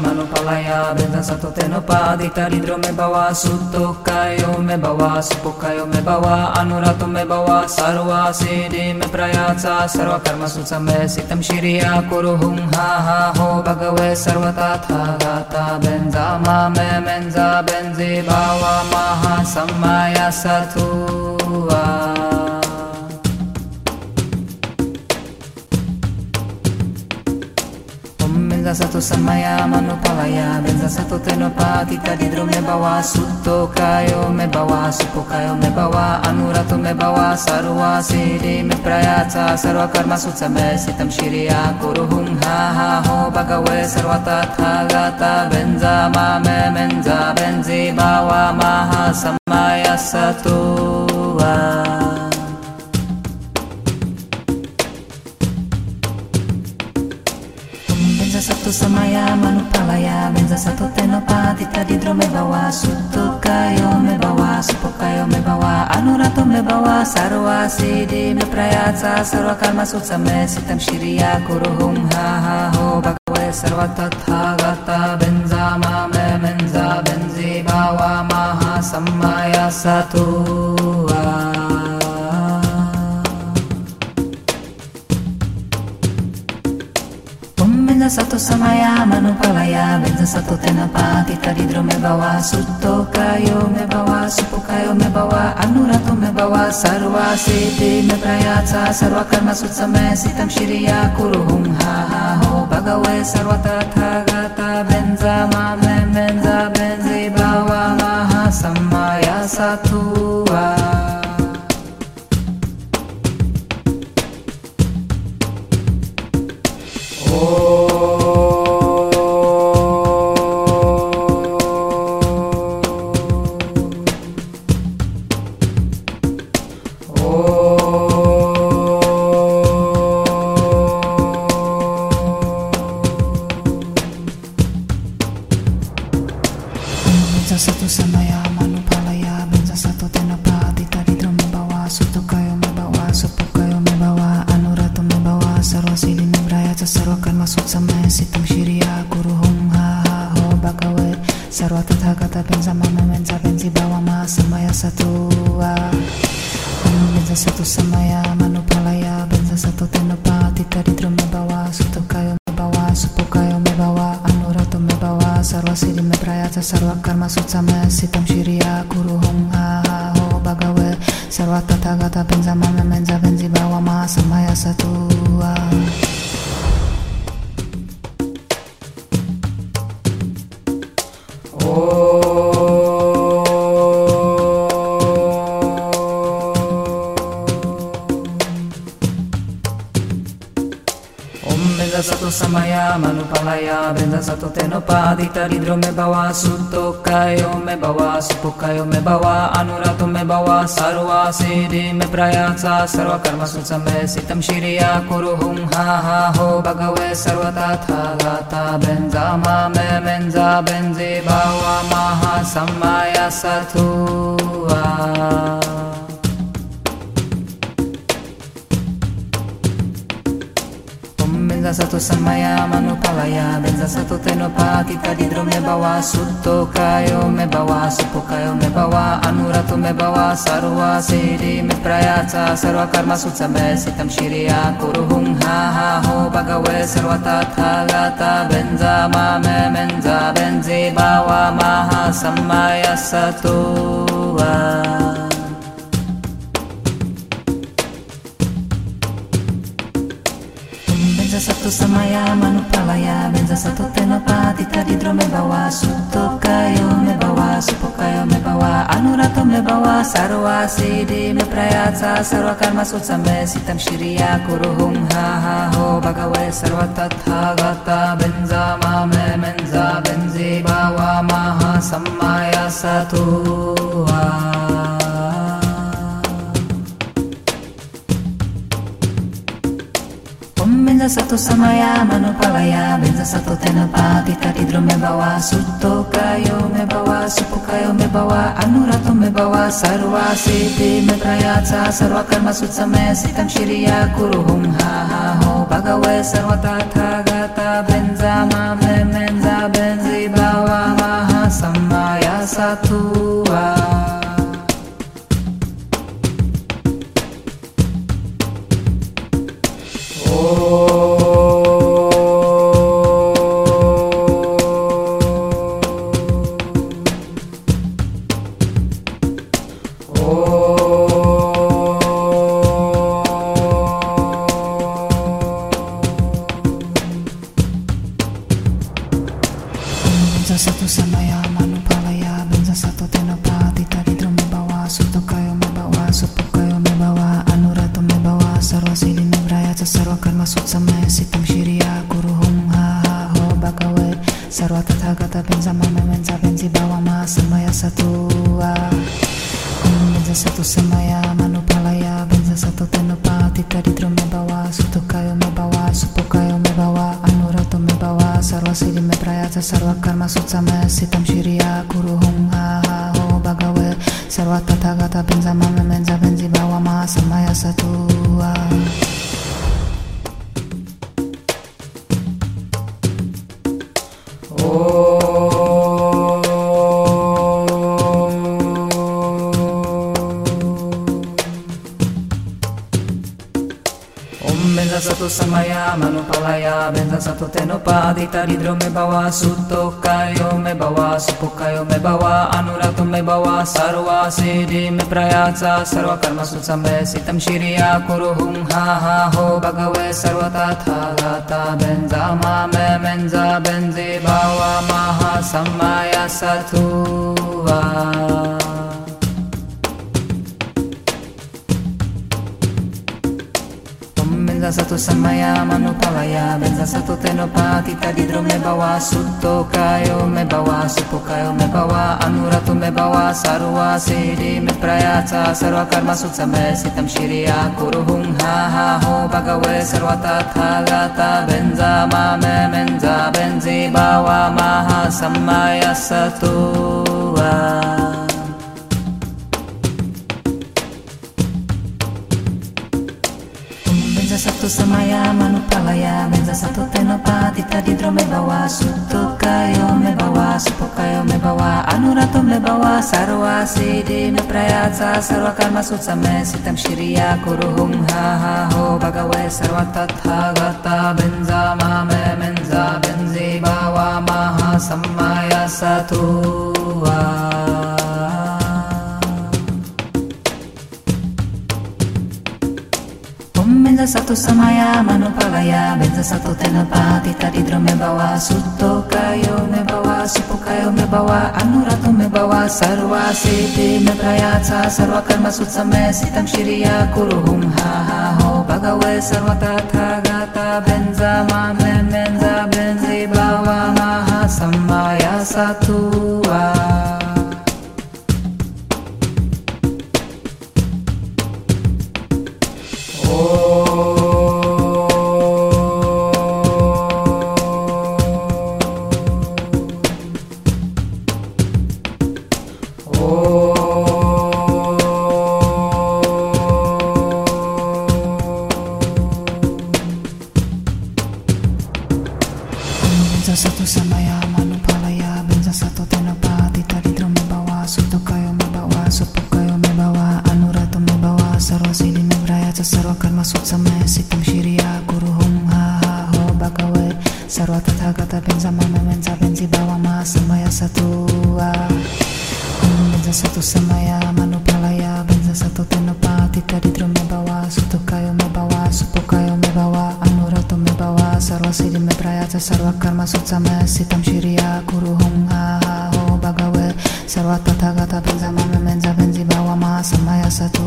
Manupalaya Benza Satu Tenopadita Ridro me bawa Sutto Kayo me bawa Supokayo me bawa Anurato me bawa Sarva Siddhi me Prayatsa Sarva Karma Sutsame Sitam Shiriya Kuru Hum Ha Ha Ho Bhagave Sarva Tatha Gata Benza Ma Benzasato Samaya Manopavaya Benzasato Tenopatita me bawa Sutto Kayo Mebawa Supo Kayo Mebawa Anurato Mebawa Sarua Siri Meprayata Sarva Karma Sutsa Me Sitam Shiriya Kuru Hum Ha Ha Ho ta Sarvata Thagata Benza Mame Menza Benzi Bawa Maha Samaya Satuva Me bawa Supo kayo me bawa Anurato me bawa Sarva siddhi me prayatsa Sarva karma sutsame Sitam shiriya kuru hum Manupalaya Benza Satu Tenapatita Didro me bawa Sutto Kayo me bawa Supo Kayo me bawa Anurato me bawa Sarva Siddhi me Prayatsa Sarva Karma Sutsame Sitam Shiriya Kuru Hum Ha Ha Ho. Bhagave Sarva Tatha Gata Benza Ma Me Menza Seruakan masuk sama si tung syiria guru hong ha ha ho bakawe. Sarwa tata kata pen sama memen sapen si bawa ma sama ya satu ah hong satu sama ya Samaya Manupalaya Benza Satu Tenopadita Didro me bawa Sutto Kayo me bawa Supo kayo me bawa Anurato me bawa Sarva Siddhi me Prayatsa Sarva Karma Sutsame Sitam Shiriya Kuru Hum Ha Ha Ho Bhagave Sarva Tatha Gata Benzasato Samaya Manupalaya Benzasato Tenopa Kitadidro Mebawa Sutto Kayo Mebawa Supokayo Mebawa Anurato Mebawa Sarua Siri Meprayata Sarva Karma Sutsame Sitam Shiriya Kuruhum Ha Ha Ho Bhagawe Sarvata Thagata Benza Mame Menza Benzi Bawa Maha Samaya Satuva Benza satu samaya manupalaya Benza satu tenopatita didro me bawa Sutto kayo me bawa Supo kayo me bawa Anurato me me bawa sarwa siddhi me prayatsa sarva karma sutsame sitam shiriya kuru hum ha ha ho. Bhagave sarva tathagata benza mame menza benzi bawa maha sammaya satu Om sutto kayo me bawa supu kayo me bawa anurato me bawa sarva siddhi me prayatsa sarva karma sutsame sitam shiriya kuru hum ha ha ho bhagave sarva tathagata benza mame menza benzi bawa Benzasato samaya manupalaya Benzasato tenapa tita didro membawa Suto kayo mebawa, Supo kayo membawa Anurato mebawa, Sarwa sidina Sarwa karma sutsame ya, Sitam shiriya Guru hum ha ha ho bakawe. Sarwa tathagata benzamame Benza benzi bawa ma. Samaya satu ah. Om Benzasato samaya manupalaya masutsa sitam shiria kuru hum ha ha ho bagawe sarvata tagata pinzama tenopa dita didro me bawa sutto kayo me bawa supo kayo me bawa anurato me bawa sarva siddhi me prayatsa sarva karma sutsame sitam shiriya kuru hum ha ha ho bhagave sarva tathagata benza mame menza Benzasato Samaya Manupalaya Benzasato Tenopatita Didro Mebawa Sutto Kayo Mebawa Supo Kayo Mebawa Anurato Mebawa Sarua Siddhi Miprayata Sarva Karma Sutsame Sitam Shiriya Kuru Hum Ha Ha Ho. Bhagave Sarvata Thagata Benza Mame Menza Benzi Bawa Maha Samaya Satuva Anurato me bawa Sarva siddhi me prayatsa Sarva karma sutsame Sitam shiriya kuru hum ha ha ho Bhagave sarva tathagata Benza mame menza benzi bawa Maha sammaya satua सतु समया मनुपवया बिन्द सतु तेन पाति तरिद्रो मे भवा सुतोकायो मे भवा सुपुकायो मे भवा अनुरतु मे भवा सर्वा सिद्धि मे प्रयाचा सर्वकर्म सुत्समे सितं शिरिया कुरु हुं हा हा हो भगवे सर्वतथा गाता बेन्जा मा मे मेन्जा बेन्जि भवा माः सम्माया सतु वा सर्वसिद्धि में प्रयास सर्वकर्म सुत्समय सितम श्रिया कुरु हुं हा हा हो भगवे सर्वतथागत भिन्जमं मेन्ज भिन्जि भावमा समय सतु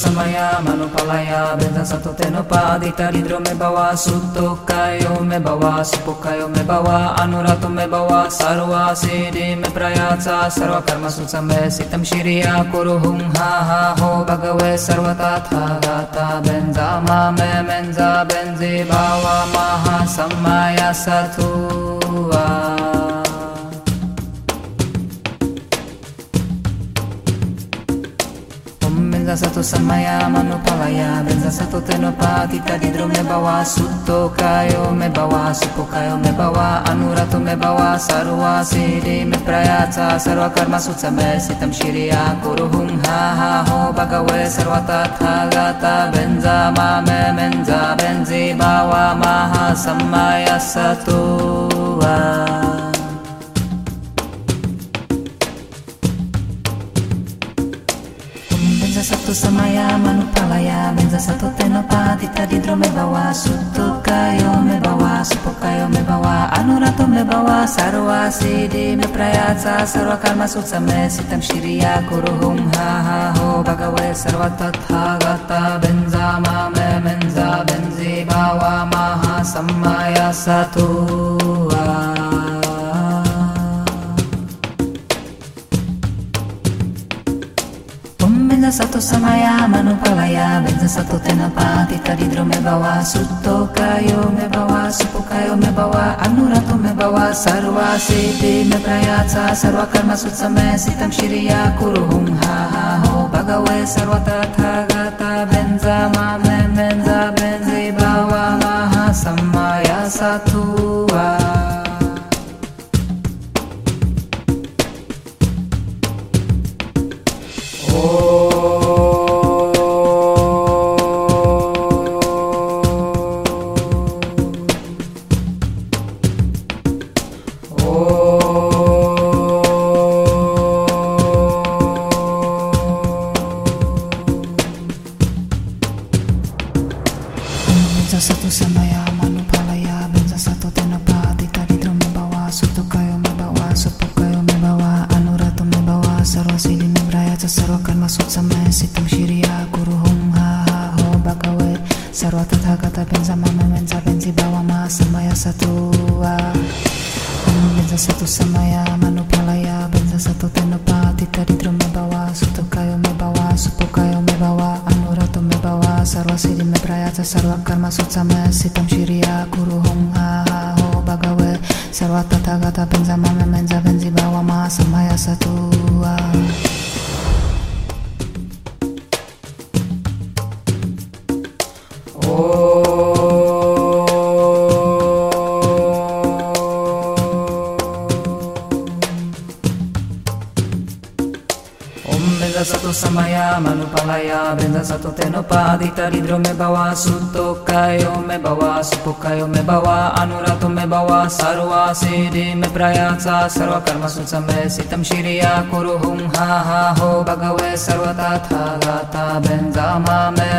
समयामनुपलया सततेनुपादितरिद्रो मे सुतो कायो मे भवा सुपुकायो मे भवा अनुरतो मे सर्वा सर्वासेरे मे प्रयाचा सर्व कर्म सुसमय सितम शिरिया कुरु हुं हा हा हो भगवे सर्वता था गाता बेन्जा मा मे मेन्जा बेन्जे भावा महा सम्माया सथुवा bawa Maha samaya satua Benza satu samaya manupalaya Benza satu tenopatita Didro me bawa Sutto kayo me bawa Supo kayo me bawa Anurato me bawa Sarva siddhi me prayatsa Sarva karma sutsame sitam Siddhi me prayatsa Sarva karma sutsame sitam shiriya Kuru hum ha ha ho. Bhagave sarva tatha gata Benza ma me menza benzi bawa Maha samaya satua Benza satu samaya manupalaya Benza satu tenapatita Didro me bawa Sutto kayo me bawa Supo kayo me bawa Anurato me bawa Sarva siddhi me prayatsa Sarva karma sutsame sitam shiriya Kuru hum ha ha ho Bhagave sarva tatha gata Benza ma me menza benzi bawa Maha samaya satua tu sama já, manupala já, benza za to tenopá, ty tady drum me bavá, sutokajo me bavá, supokajo me bavá, anura to me bavá, sarva sidi me praja, ta sarva karma sucame, si tam kuru ha ha ho bagawe, sarva tata gata benza mame menza benzi bavá, má samaya satu. Sutto kayo me bawa Supo kayo me bawa Anurato me bawa Sarva siddhi me prayatsa Sarva karma sutsame sitam shiriya Kuru hum ha ha ho Bhagave sarva tatha gata Benza ma me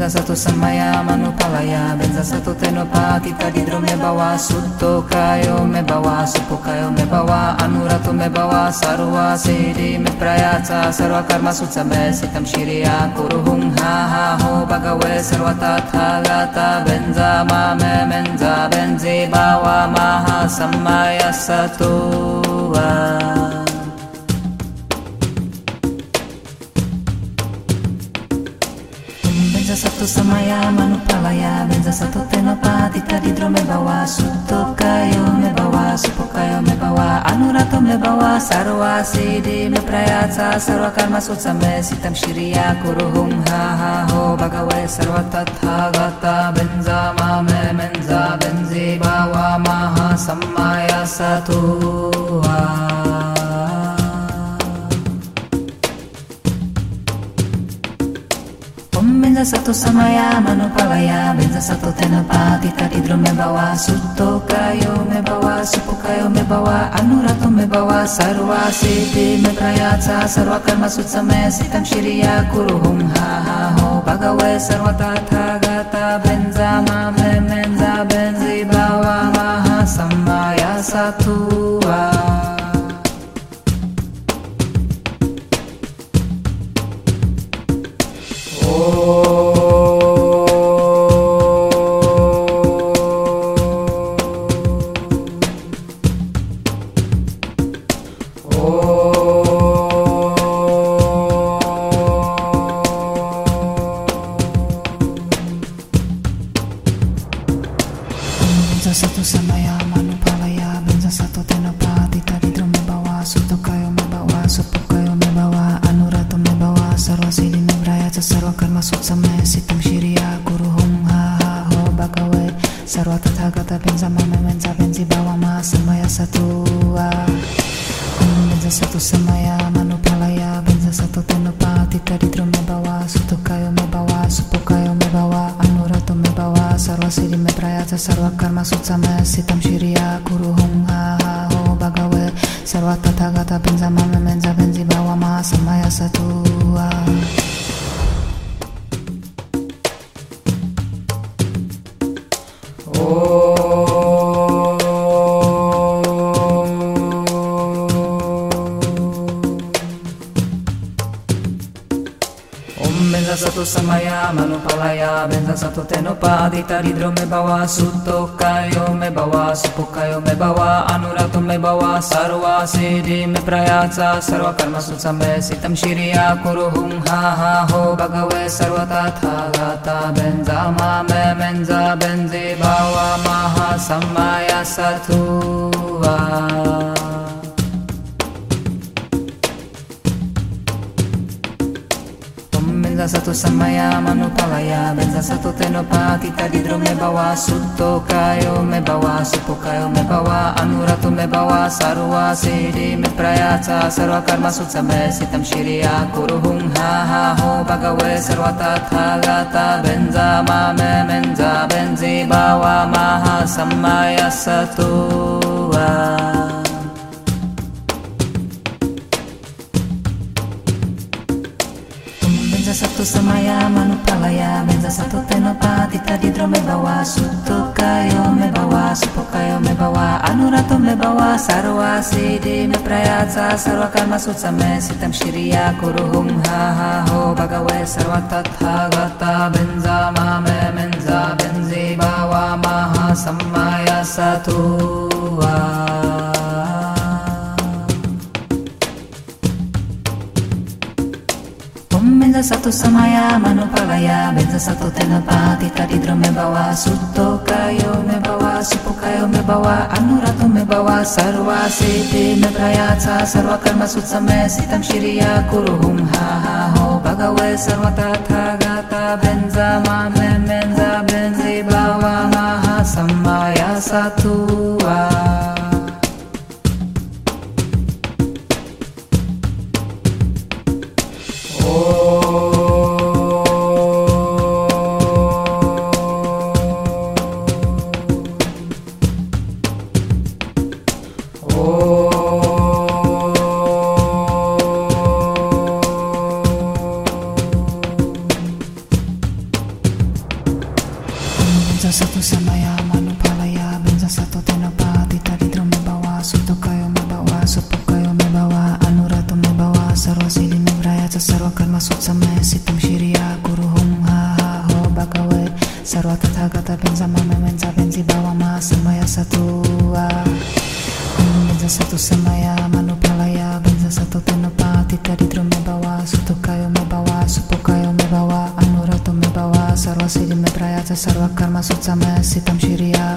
Maha samaya satua Benza satu samaya manupalaya Benza satu tenopatita Didro me bawa Sutto kayo me bawa Supo kayo me bawa Anurato me bawa Sarva siddhi me prayatsa Sarva karma sutsame sitam shiriya Kuru hum ha ha ho Bhagave sarva benzi bawa Maha samaya satua Benza satu samaya manupalaya Benza satu tenopatita Didro me bawa Sutto kayo me bawa Supo kayo me bawa Anurato me bawa Sarva siddhi me prayatsa Sarva karma sutsame sitam shiriya सतो बिंद सतो तेन पाति तटि द्रुम बवा सुतो सुतोकायो मे बवा भवा सुपुकायो मे बवा अनुरतो मे बवा सर्वा सिद्धि मे प्रयाचा सर्व कर्म सुत समय सितम श्रिया कुरु हुं हा हा हो भगवे सर्वताथा गता भेन्जा मा मे मेंदा भेन्जि बवा महा संवाया सतु Sarva tathagata pensa mama mensa pensi bawa ma samaya satu. Ah. Hmm, manu mensa satu samaya manu palaya pensa satu tenupa Tita didro me bawa sutokayo me bawa supokayo me bawa anurato me bawa Sarva siri me prayata sarva karma sutsa me sitam shiriya Benza satu samaya manu palaya benza satu tenopa adita ridro me bawa sutto kayo me bawa supo kayo me bawa. Anurato me bawa sarva siddhi me prayatsa sarva karma sutsa me sitam shiriya kuru hum ha ha ho bhagave Benzasato Samaya Manupalaya Benzasato Tenopati Tadidro Mebawa Sutto Kayo Mebawa Supokayo Mebawa Anurato Mebawa Sarua Siddhi Mitprayata Sarva Karma Sutsame Sitam Shiriya. Kuru Hum Ha Ha Ho Bhagave Sarvata Thagata Benza Mame Menza Benzi Bawa Maha Samaya Satuva Satu samaya palaya Benza satu tenopa tita didro me bawa. Sutto kayo me bawa Supo kayo me bawa. Anurato me bawa Sarva siddhi me prayatsa. Sarva karma sutsa me Sitam shiriya kuru hum ha ha ho. Bhagave sarva tatha gata Benza ma me menza benzi bawa Maha samaya satu satu samaya mano palaya benza satu tena pati tadidro me bawa. Sutto kayo me bawa supo kayo me bawa. Anuratu me bawa sarva siti me prayatsa sarva karma sutsa me sitam shiriya kuru hum ha ha ho. Bhagave sarva tatha gata benza ma me benza benzi bawa maha sambaya sato. sama srdcami si tam širia.